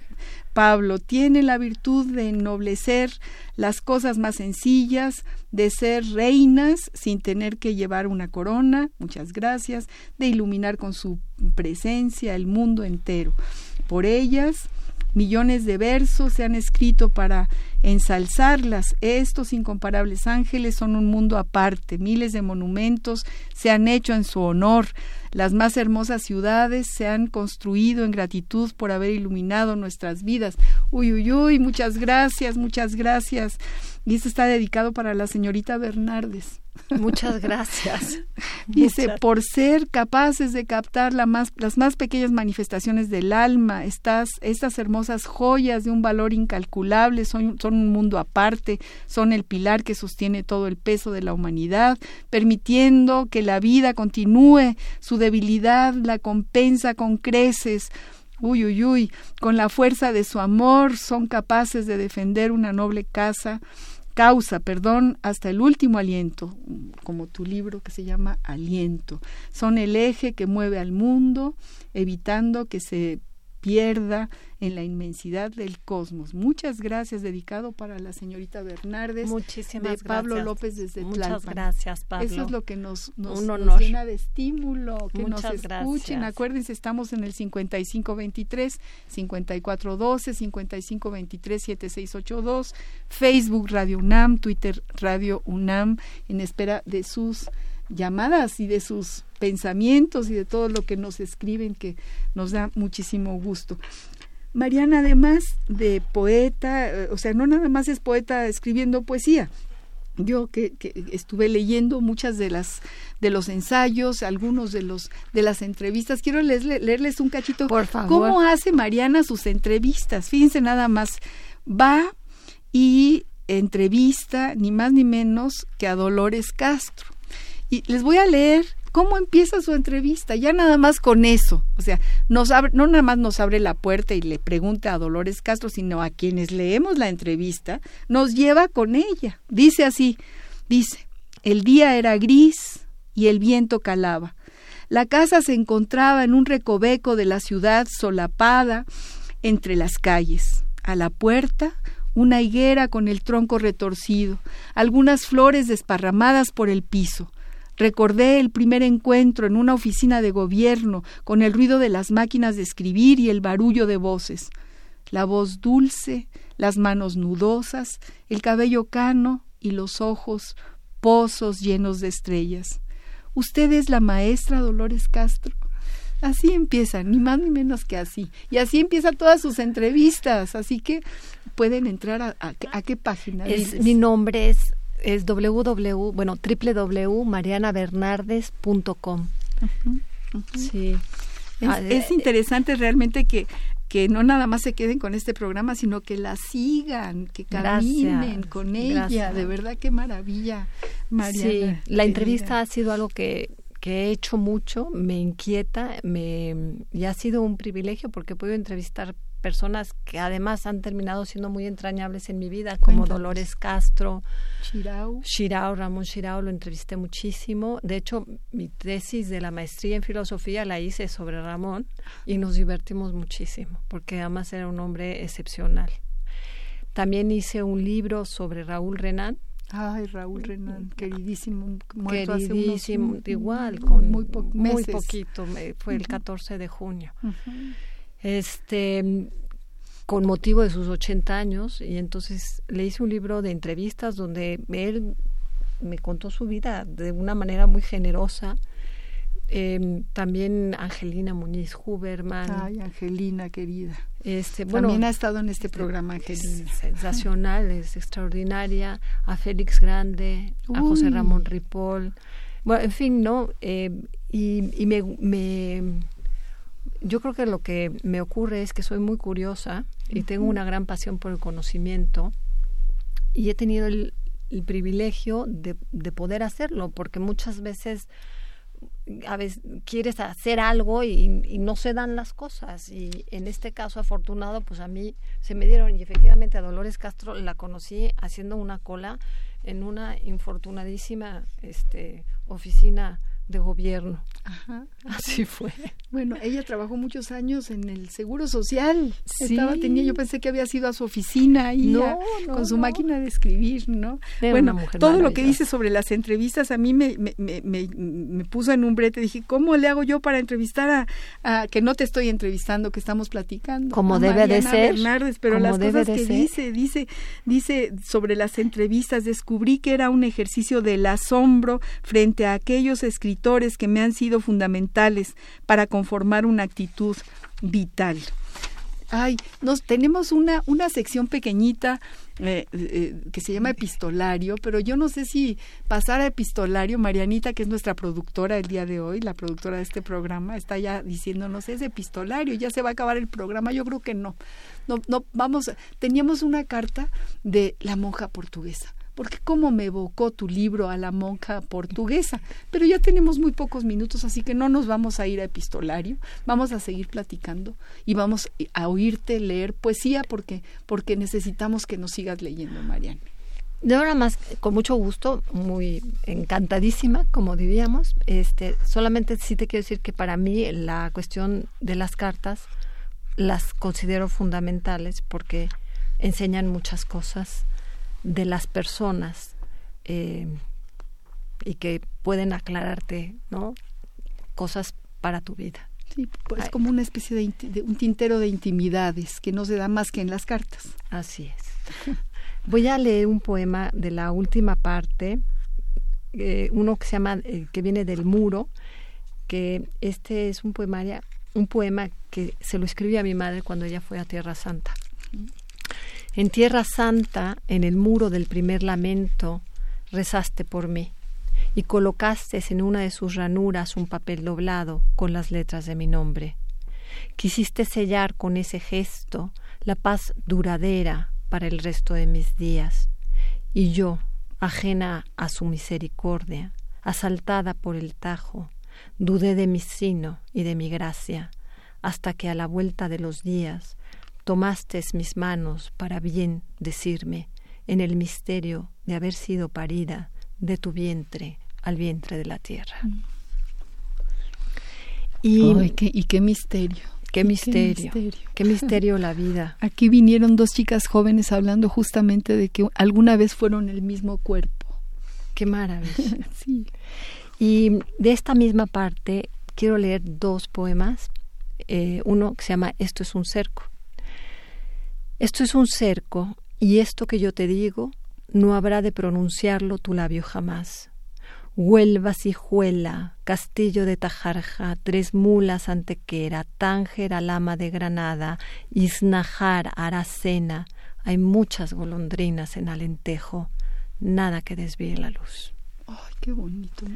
Pablo. Tiene la virtud de ennoblecer las cosas más sencillas, de ser reinas sin tener que llevar una corona. Muchas gracias. De iluminar con su presencia el mundo entero. Por ellas, millones de versos se han escrito para ensalzarlas. Estos incomparables ángeles son un mundo aparte. Miles de monumentos se han hecho en su honor. Las más hermosas ciudades se han construido en gratitud por haber iluminado nuestras vidas. Uy, uy, uy, muchas gracias, muchas gracias. Y esto está dedicado para la señorita Bernardes. Muchas gracias. Dice, por ser capaces de captar la más, las más pequeñas manifestaciones del alma, estas, estas hermosas joyas de un valor incalculable son, son un mundo aparte, son el pilar que sostiene todo el peso de la humanidad, permitiendo que la vida continúe, su debilidad la compensa con creces. Uy, uy, uy, con la fuerza de su amor son capaces de defender una noble casa causa, perdón, hasta el último aliento, como tu libro que se llama Aliento. Son el eje que mueve al mundo, evitando que se pierda en la inmensidad del cosmos. Muchas gracias, dedicado para la señorita Bernardes. Muchísimas de Pablo López desde Muchas gracias, Pablo. Eso es lo que nos, nos, llena de estímulo, que nos escuchen. Acuérdense, estamos en el 5523, 5412, 5523, 7682, Facebook Radio UNAM, Twitter Radio UNAM, en espera de sus llamadas y de sus pensamientos y de todo lo que nos escriben que nos da muchísimo gusto. Mariana, además de poeta, eh, o sea, no nada más es poeta escribiendo poesía. Yo que, estuve leyendo muchas de las de los ensayos, algunos de los de las entrevistas, quiero leerles un cachito. Por favor. ¿Cómo hace Mariana sus entrevistas? Fíjense nada más, va y entrevista ni más ni menos que a Dolores Castro. Y les voy a leer cómo empieza su entrevista, ya nada más con eso. O sea, no nada más nos abre la puerta y le pregunta a Dolores Castro, sino a quienes leemos la entrevista, nos lleva con ella. Dice así, dice, el día era gris y el viento calaba. La casa se encontraba en un recoveco de la ciudad solapada entre las calles. A la puerta, una higuera con el tronco retorcido, algunas flores desparramadas por el piso. Recordé el primer encuentro en una oficina de gobierno con el ruido de las máquinas de escribir y el barullo de voces. La voz dulce, las manos nudosas, el cabello cano y los ojos pozos llenos de estrellas. Usted es la maestra Dolores Castro. Así empieza, ni más ni menos que así. Y así empiezan todas sus entrevistas. Así que pueden entrar a, a, qué página. Es, mi nombre es, es www, bueno, www.marianabernardes.com. Sí. Es, ah, es, interesante realmente que que no nada más se queden con este programa, sino que la sigan, que caminen con ella. De verdad, qué maravilla, Mariana. Sí, la entrevista ha sido algo que, que he hecho mucho, me inquieta, me, y ha sido un privilegio porque puedo entrevistar personas que además han terminado siendo muy entrañables en mi vida, como Dolores Castro, Shirao. Shirao, Ramón Shirao, lo entrevisté muchísimo. De hecho, mi tesis de la maestría en filosofía la hice sobre Ramón y nos divertimos muchísimo, porque además era un hombre excepcional. También hice un libro sobre Raúl Renan, Ay, Raúl Renan, queridísimo, queridísimo, igual, con muy, muy poquito, fue el 14 de junio este con motivo de sus 80 años y entonces le hice un libro de entrevistas donde él me contó su vida de una manera muy generosa. Eh, también Angelina Muñiz Huberman. Ay, Angelina, querida. Este, también ha estado en este programa, Angelina. Es sensacional, es extraordinaria. A Félix Grande, a José Ramón Ripoll. Bueno, en fin, ¿no? Eh, y, y me, me yo creo que lo que me ocurre es que soy muy curiosa y tengo una gran pasión por el conocimiento y he tenido el, privilegio de, de, poder hacerlo porque muchas veces a veces quieres hacer algo y, y, no se dan las cosas. Y en este caso afortunado pues a mí se me dieron y efectivamente a Dolores Castro la conocí haciendo una cola en una infortunadísima este oficina de gobierno. Ajá. Así fue. Bueno, ella trabajó muchos años en el Seguro Social. Sí. Estaba, tenía, yo pensé que había sido a su oficina ahí con su máquina de escribir, ¿no? bueno, todo lo que dice sobre las entrevistas a mí me, me, me, me, puso en un brete. Dije, ¿cómo le hago yo para entrevistar a, que no te estoy entrevistando, que estamos platicando? Como debe de ser. pero las cosas que dice, dice, dice sobre las entrevistas, descubrí que era un ejercicio del asombro frente a aquellos escritores que me han sido fundamentales para conformar una actitud vital. Ay, nos tenemos una, una sección pequeñita eh, eh, que se llama epistolario, pero yo no sé si pasar a epistolario, Marianita, que es nuestra productora el día de hoy, la productora de este programa, está ya diciéndonos es epistolario, ya se va a acabar el programa, yo creo que no. No, no, vamos, teníamos una carta de la monja portuguesa porque cómo me evocó tu libro a la monja portuguesa. Pero ya tenemos muy pocos minutos, así que no nos vamos a ir a epistolario, vamos a seguir platicando y vamos a oírte leer poesía porque, porque necesitamos que nos sigas leyendo, Mariana. De ahora más, con mucho gusto, muy encantadísima, como diríamos. Este, solamente sí te quiero decir que para mí la cuestión de las cartas las considero fundamentales porque enseñan muchas cosas de las personas eh, y que pueden aclararte no cosas para tu vida. Sí pues es como una especie de, un tintero de intimidades que no se da más que en las cartas. Así es. Voy a leer un poema de la última parte eh, uno que se llama eh, que viene del muro que este es un poemaria un poema que se lo escribí a mi madre cuando ella fue a Tierra Santa en Tierra Santa, en el muro del primer lamento, rezaste por mí y colocaste en una de sus ranuras un papel doblado con las letras de mi nombre. Quisiste sellar con ese gesto la paz duradera para el resto de mis días, y yo, ajena a su misericordia, asaltada por el tajo, dudé de mi sino y de mi gracia, hasta que a la vuelta de los días tomaste mis manos para bien decirme en el misterio de haber sido parida de tu vientre al vientre de la tierra. Y, qué, y qué misterio. Qué misterio, qué misterio, la vida. Aquí vinieron dos chicas jóvenes hablando justamente de que alguna vez fueron el mismo cuerpo. Qué maravilla. sí. Y de esta misma parte quiero leer dos poemas. Eh, uno que se llama Esto es un cerco. Esto es un cerco y esto que yo te digo no habrá de pronunciarlo tu labio jamás. Huelva, Sijuela, Castillo de Tajarja, Tres Mulas, Antequera, Tánger, Alama de Granada, Isnajar, Aracena. Hay muchas golondrinas en Alentejo, nada que desvíe la luz. Ay, qué bonito,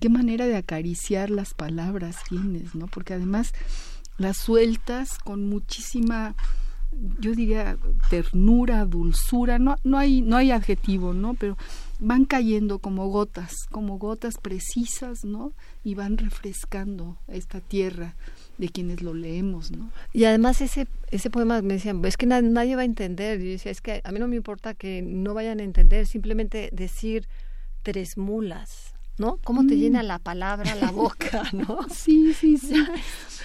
Qué manera de acariciar las palabras tienes, ¿no? Porque además las sueltas con muchísima yo diría ternura, dulzura, no, no hay, no hay adjetivo, ¿no? Pero van cayendo como gotas, como gotas precisas, ¿no? Y van refrescando esta tierra de quienes lo leemos, ¿no? Y además ese, ese poema me decían, es que nadie va a entender. Y decía, es que a mí no me importa que no vayan a entender, simplemente decir tres mulas, ¿no? ¿Cómo te mm. llena la palabra la boca, no? sí, sí, sí.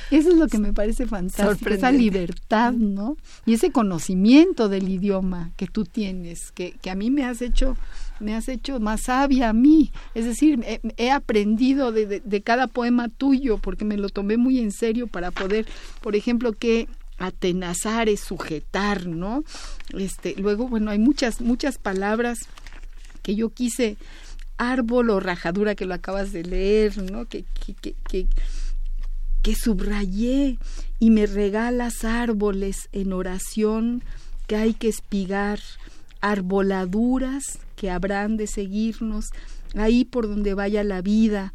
Eso es lo que me parece fantástico, esa libertad, ¿no? Y ese conocimiento del idioma que tú tienes, que, que a mí me has hecho me has hecho más sabia a mí. Es decir, he, aprendido de, de, de, cada poema tuyo porque me lo tomé muy en serio para poder, por ejemplo, que atenazar es sujetar, ¿no? Este, luego, bueno, hay muchas, muchas palabras que yo quise árbol o rajadura que lo acabas de leer, ¿no? Que, que, que, que subrayé y me regalas árboles en oración que hay que espigar, arboladuras que habrán de seguirnos ahí por donde vaya la vida,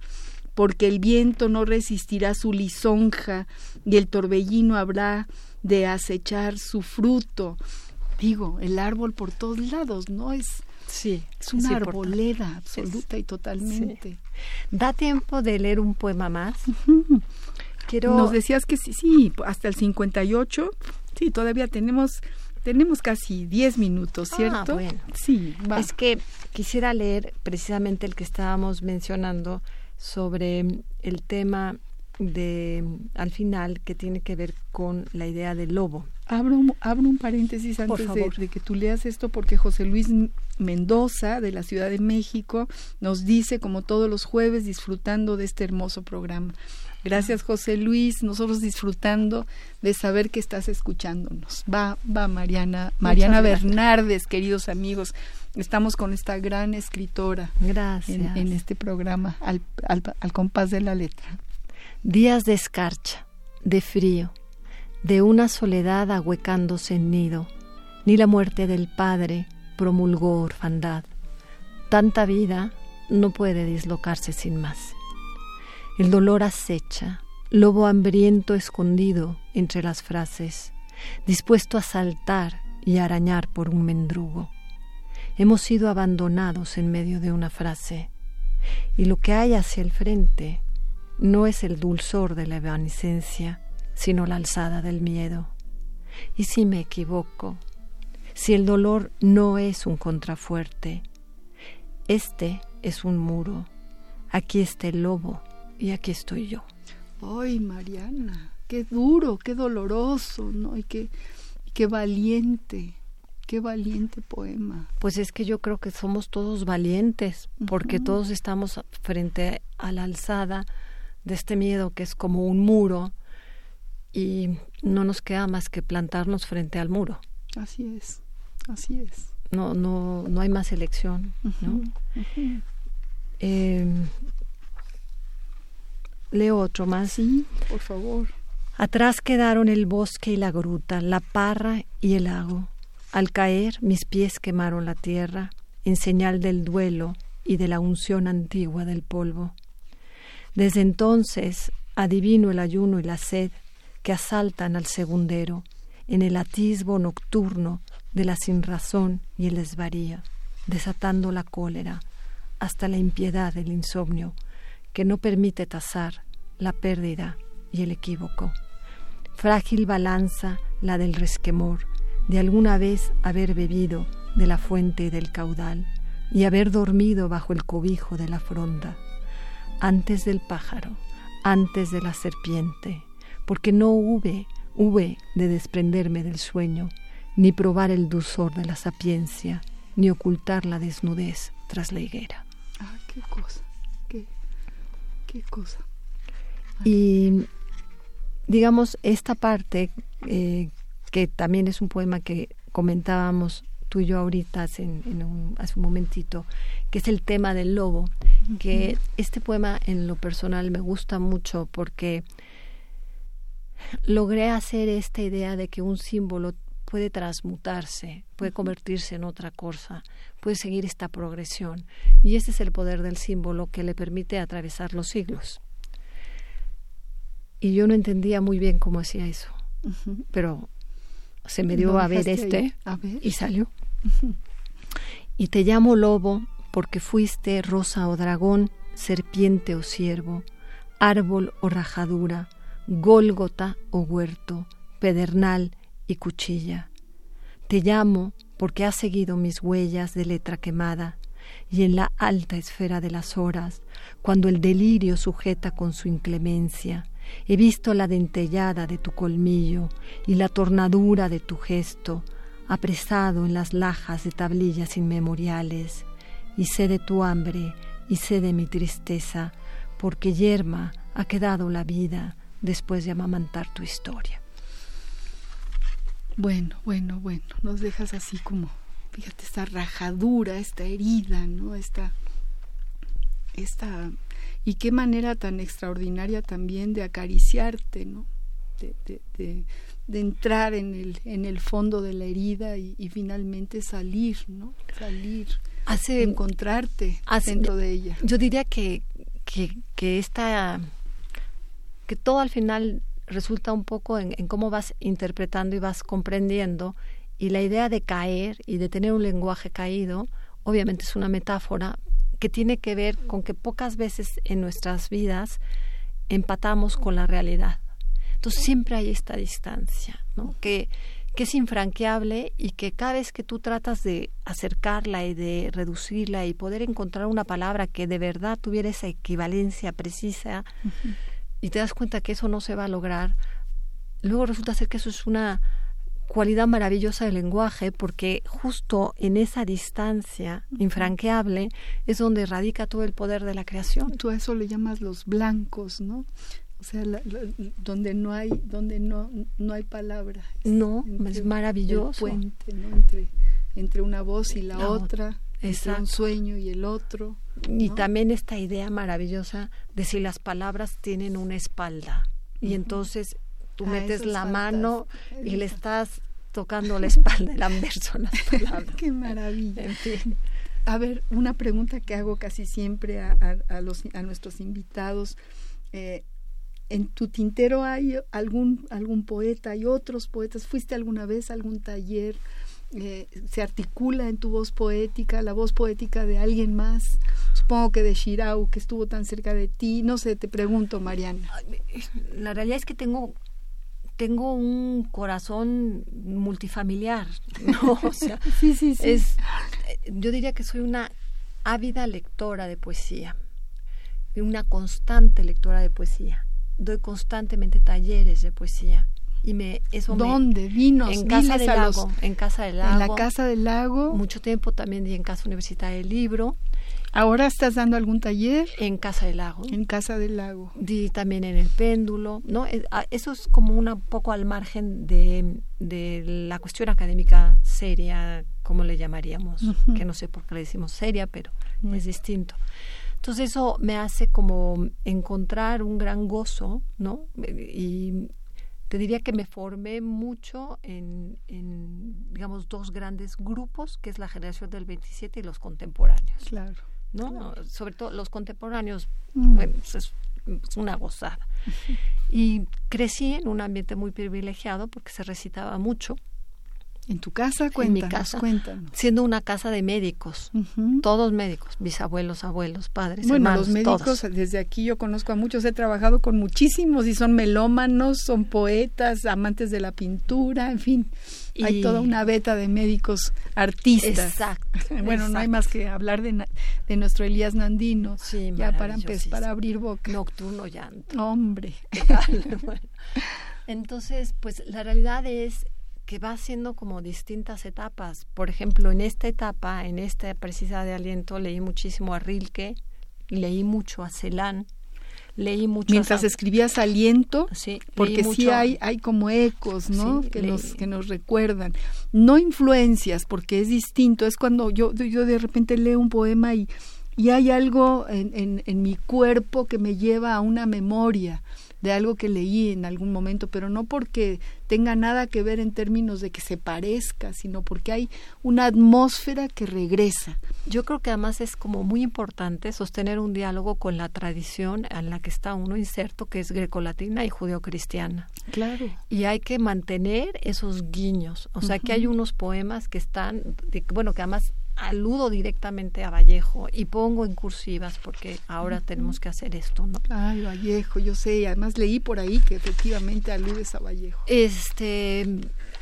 porque el viento no resistirá su lisonja y el torbellino habrá de acechar su fruto. Digo, el árbol por todos lados, ¿no? Es, sí, es una arboleda absoluta y totalmente. ¿Da tiempo de leer un poema más? Nos decías que sí, sí, hasta el 58. Sí, todavía tenemos tenemos casi 10 minutos, ah, ¿cierto? bueno. Sí, Es que quisiera leer precisamente el que estábamos mencionando sobre el tema de al final que tiene que ver con la idea del lobo. Abro, un paréntesis antes de, de, que tú leas esto porque José Luis Mendoza de la Ciudad de México nos dice como todos los jueves disfrutando de este hermoso programa. Gracias José Luis, nosotros disfrutando de saber que estás escuchándonos. Va, va Mariana, Mariana Bernardes, queridos amigos. Estamos con esta gran escritora Gracias. En, este programa, al, al, al compás de la letra. Días de escarcha, de frío, de una soledad ahuecándose en nido, ni la muerte del padre promulgó orfandad. Tanta vida no puede dislocarse sin más. El dolor acecha, lobo hambriento escondido entre las frases, dispuesto a saltar y arañar por un mendrugo. Hemos sido abandonados en medio de una frase, y lo que hay hacia el frente no es el dulzor de la evanescencia, sino la alzada del miedo. Y si me equivoco, si el dolor no es un contrafuerte, este es un muro, aquí está el lobo, y aquí estoy yo. Ay, Mariana, qué duro, qué doloroso, ¿no? Y qué, qué valiente, qué valiente poema. Pues es que yo creo que somos todos valientes, porque todos estamos frente a la alzada de este miedo que es como un muro y no nos queda más que plantarnos frente al muro. Así es, así es. No, no, no hay más elección, ¿no? Eh, Leo otro más. Sí, por favor. Atrás quedaron el bosque y la gruta, la parra y el lago. Al caer mis pies quemaron la tierra, en señal del duelo y de la unción antigua del polvo. Desde entonces adivino el ayuno y la sed que asaltan al segundero, en el atisbo nocturno de la sinrazón y el desvarío, desatando la cólera hasta la impiedad del insomnio, que no permite tasar la pérdida y el equívoco. Frágil balanza la del resquemor, de alguna vez haber bebido de la fuente y del caudal, y haber dormido bajo el cobijo de la fronda, antes del pájaro, antes de la serpiente, porque no hube, hube de desprenderme del sueño, ni probar el dulzor de la sapiencia, ni ocultar la desnudez tras la higuera. Ah, qué cosa, qué, qué cosa. Y digamos, esta parte, eh, que también es un poema que comentábamos tú y yo ahorita hace, un, hace un momentito, que es el tema del lobo, que este poema en lo personal me gusta mucho porque logré hacer esta idea de que un símbolo puede transmutarse, puede convertirse en otra cosa, puede seguir esta progresión. Y ese es el poder del símbolo que le permite atravesar los siglos. Y yo no entendía muy bien cómo hacía eso, pero se me dio a ver este y salió. Y te llamo lobo porque fuiste rosa o dragón, serpiente o ciervo, árbol o rajadura, gólgota o huerto, pedernal y cuchilla. Te llamo porque has seguido mis huellas de letra quemada, y en la alta esfera de las horas, cuando el delirio sujeta con su inclemencia, he visto la dentellada de tu colmillo y la tornadura de tu gesto, apresado en las lajas de tablillas inmemoriales, y sé de tu hambre y sé de mi tristeza, porque yerma ha quedado la vida después de amamantar tu historia. Bueno, bueno, bueno, nos dejas así como, fíjate, esta rajadura, esta herida, ¿no? Esta, esta, y qué manera tan extraordinaria también de acariciarte, ¿no? De, de, de, entrar en el, en el fondo de la herida y, finalmente salir, ¿no? Salir, hace, encontrarte dentro de ella. Yo diría que, que, que esta, que todo al final resulta un poco en, cómo vas interpretando y vas comprendiendo. Y la idea de caer y de tener un lenguaje caído, obviamente es una metáfora que tiene que ver con que pocas veces en nuestras vidas empatamos con la realidad. Entonces siempre hay esta distancia, ¿no? Que, que es infranqueable y que cada vez que tú tratas de acercarla y de reducirla y poder encontrar una palabra que de verdad tuviera esa equivalencia precisa, y te das cuenta que eso no se va a lograr, luego resulta ser que eso es una cualidad maravillosa del lenguaje porque justo en esa distancia infranqueable es donde radica todo el poder de la creación. Tú a eso le llamas los blancos, ¿no? O sea, donde no hay donde no no hay palabra. No, es maravilloso. puente, ¿no? Entre entre una voz y la, otra, entre un sueño y el otro. Y también esta idea maravillosa de si las palabras tienen una espalda. Y entonces tú ah, metes la mano y le estás tocando la espalda anverso las palabras. Qué maravilla. En fin. A ver, una pregunta que hago casi siempre a, a, los, a nuestros invitados. Eh, ¿En tu tintero hay algún, algún poeta? ¿Hay otros poetas? ¿Fuiste alguna vez a algún taller? Eh, se articula en tu voz poética, la voz poética de alguien más, supongo que de Shirau, que estuvo tan cerca de ti, no sé, te pregunto, Mariana. La realidad es que tengo tengo un corazón multifamiliar, ¿no? O sea, sí, sí, sí. Es, yo diría que soy una ávida lectora de poesía, una constante lectora de poesía. Doy constantemente talleres de poesía. Y me eso dónde vinos en casa del lago en casa del lago en la casa del lago. Mucho tiempo también di en casa universitaria del libro. Ahora estás dando algún taller en casa del lago. En casa del lago. Di también en el péndulo no eh, ah, eso es como un poco al margen de, de la cuestión académica seria como le llamaríamos que no sé por qué le decimos seria pero es distinto entonces eso me hace como encontrar un gran gozo, ¿no? Y, te diría que me formé mucho en, digamos, dos grandes grupos, que es la generación del 27 y los contemporáneos. Claro. ¿no? Sobre todo los contemporáneos, mm. bueno, pues es, una gozada. Y crecí en un ambiente muy privilegiado porque se recitaba mucho, ¿En tu casa? Cuéntanos, en mi casa, cuéntanos. Siendo una casa de médicos, todos médicos, bisabuelos, abuelos, padres, bueno, los médicos, desde aquí yo conozco a muchos, he trabajado con muchísimos y son melómanos, son poetas, amantes de la pintura, en fin. hay toda una beta de médicos artistas. Exacto. bueno, no hay más que hablar de, de nuestro Elías Nandino. Sí, ya para, para abrir boca. Nocturno llanto. Hombre. Entonces, pues la realidad es que va haciendo como distintas etapas. Por ejemplo, en esta etapa, en esta precisa de aliento, leí muchísimo a Rilke, leí mucho a Celan, leí mucho mientras escribías aliento sí, porque sí hay hay como ecos no que nos que nos recuerdan. No influencias porque es distinto. Es cuando yo yo de repente leo un poema y y hay algo en, en, en mi cuerpo que me lleva a una memoria de algo que leí en algún momento, pero no porque tenga nada que ver en términos de que se parezca, sino porque hay una atmósfera que regresa. Yo creo que además es como muy importante sostener un diálogo con la tradición en la que está uno inserto, que es grecolatina y judeocristiana. Claro. Y hay que mantener esos guiños. O sea, que hay unos poemas que están, bueno, que además aludo directamente a Vallejo y pongo en cursivas porque ahora tenemos que hacer esto, ¿no? Ay, Vallejo, yo sé, además leí por ahí que efectivamente aludes a Vallejo. Este,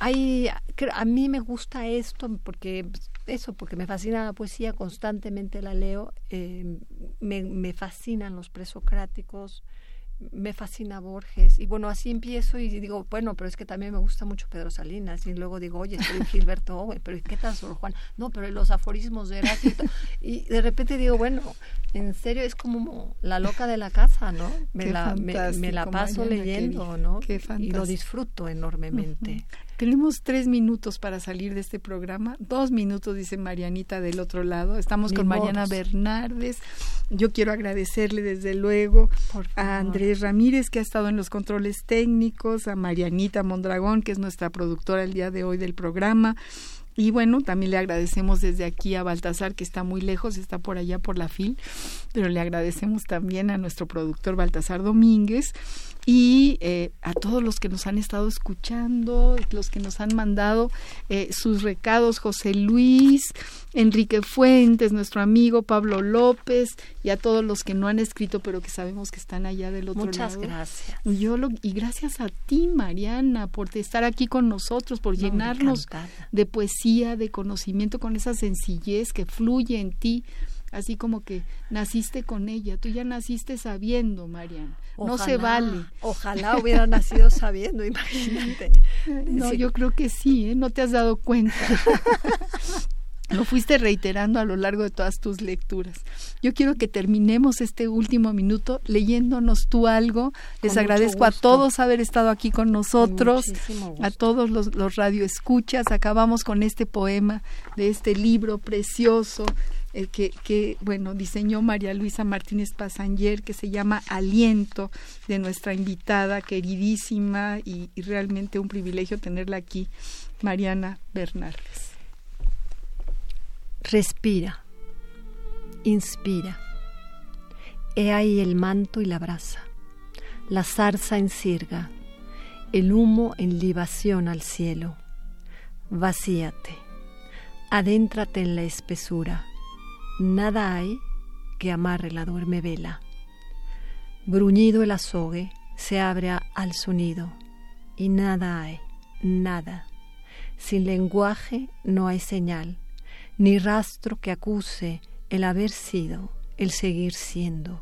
hay, a mí me gusta esto porque eso, porque me fascina la poesía, constantemente la leo, eh, me, me fascinan los presocráticos, me fascina Borges. Y bueno así empiezo y digo bueno pero es que también me gusta mucho Pedro Salinas. Y luego digo oye soy Gilberto Owen pero ¿qué tal Sor Juan? no pero los aforismos de Heráclito. Y de repente digo bueno en serio es como la loca de la casa ¿no? me, la, me, la paso leyendo ¿no? y lo disfruto enormemente tenemos tres minutos para salir de este programa. Dos minutos, dice Marianita del otro lado. Estamos con Mariana Bernardes. Yo quiero agradecerle desde luego a Andrés Ramírez, que ha estado en los controles técnicos, a Marianita Mondragón, que es nuestra productora el día de hoy del programa. Y bueno, también le agradecemos desde aquí a Baltasar, que está muy lejos, está por allá por la FIL, pero le agradecemos también a nuestro productor Baltasar Domínguez y eh, a todos los que nos han estado escuchando, los que nos han mandado eh, sus recados, José Luis, Enrique Fuentes, nuestro amigo Pablo López y a todos los que no han escrito pero que sabemos que están allá del otro lado. Muchas gracias. Y, yo y gracias a ti, Mariana, por estar aquí con nosotros, por llenarnos de poesía, de conocimiento con esa sencillez que fluye en ti así como que naciste con ella, tú ya naciste sabiendo, Mariana. no se vale. Ojalá hubiera nacido sabiendo, imagínate. No, yo creo que sí, ¿eh? no te has dado cuenta. Lo fuiste reiterando a lo largo de todas tus lecturas. Yo quiero que terminemos este último minuto leyéndonos tú algo. Les agradezco a todos haber estado aquí con nosotros, a todos los, los radioescuchas. Acabamos con este poema de este libro precioso eh, que, bueno, diseñó María Luisa Martínez Pasanger, que se llama Aliento, de nuestra invitada queridísima y, y realmente un privilegio tenerla aquí, Mariana Bernardes. Respira, inspira. He ahí el manto y la brasa, la zarza en sirga, el humo en libación al cielo. Vacíate, adéntrate en la espesura, nada hay que amarre la duerme vela. Bruñido el azogue, se abre al sonido, y nada hay, nada. Sin lenguaje no hay señal, ni rastro que acuse el haber sido, el seguir siendo.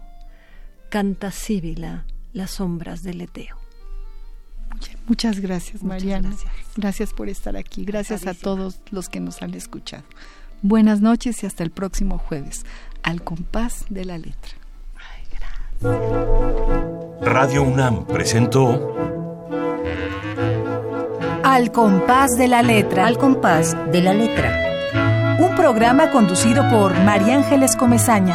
Canta síbila las sombras del eteo. Muchas gracias, Mariana. Gracias. gracias. por estar aquí. Gracias a todos los que nos han escuchado. Buenas noches y hasta el próximo jueves, al compás de la letra. Radio UNAM presentó Al compás de la letra. Al compás de la letra. Un programa conducido por María Ángeles Comezaña.